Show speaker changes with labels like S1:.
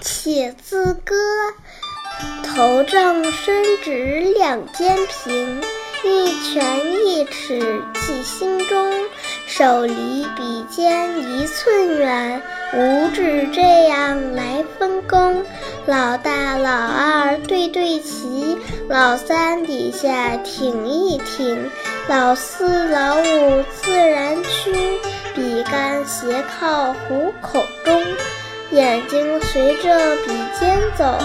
S1: 且自歌。头正身直两肩平，一拳一尺记心中。手离笔尖一寸远，五指这样来分工。老大老二对对齐，老三底下挺一挺，老四老五自然屈。笔杆斜靠虎口，眼睛随着笔尖走，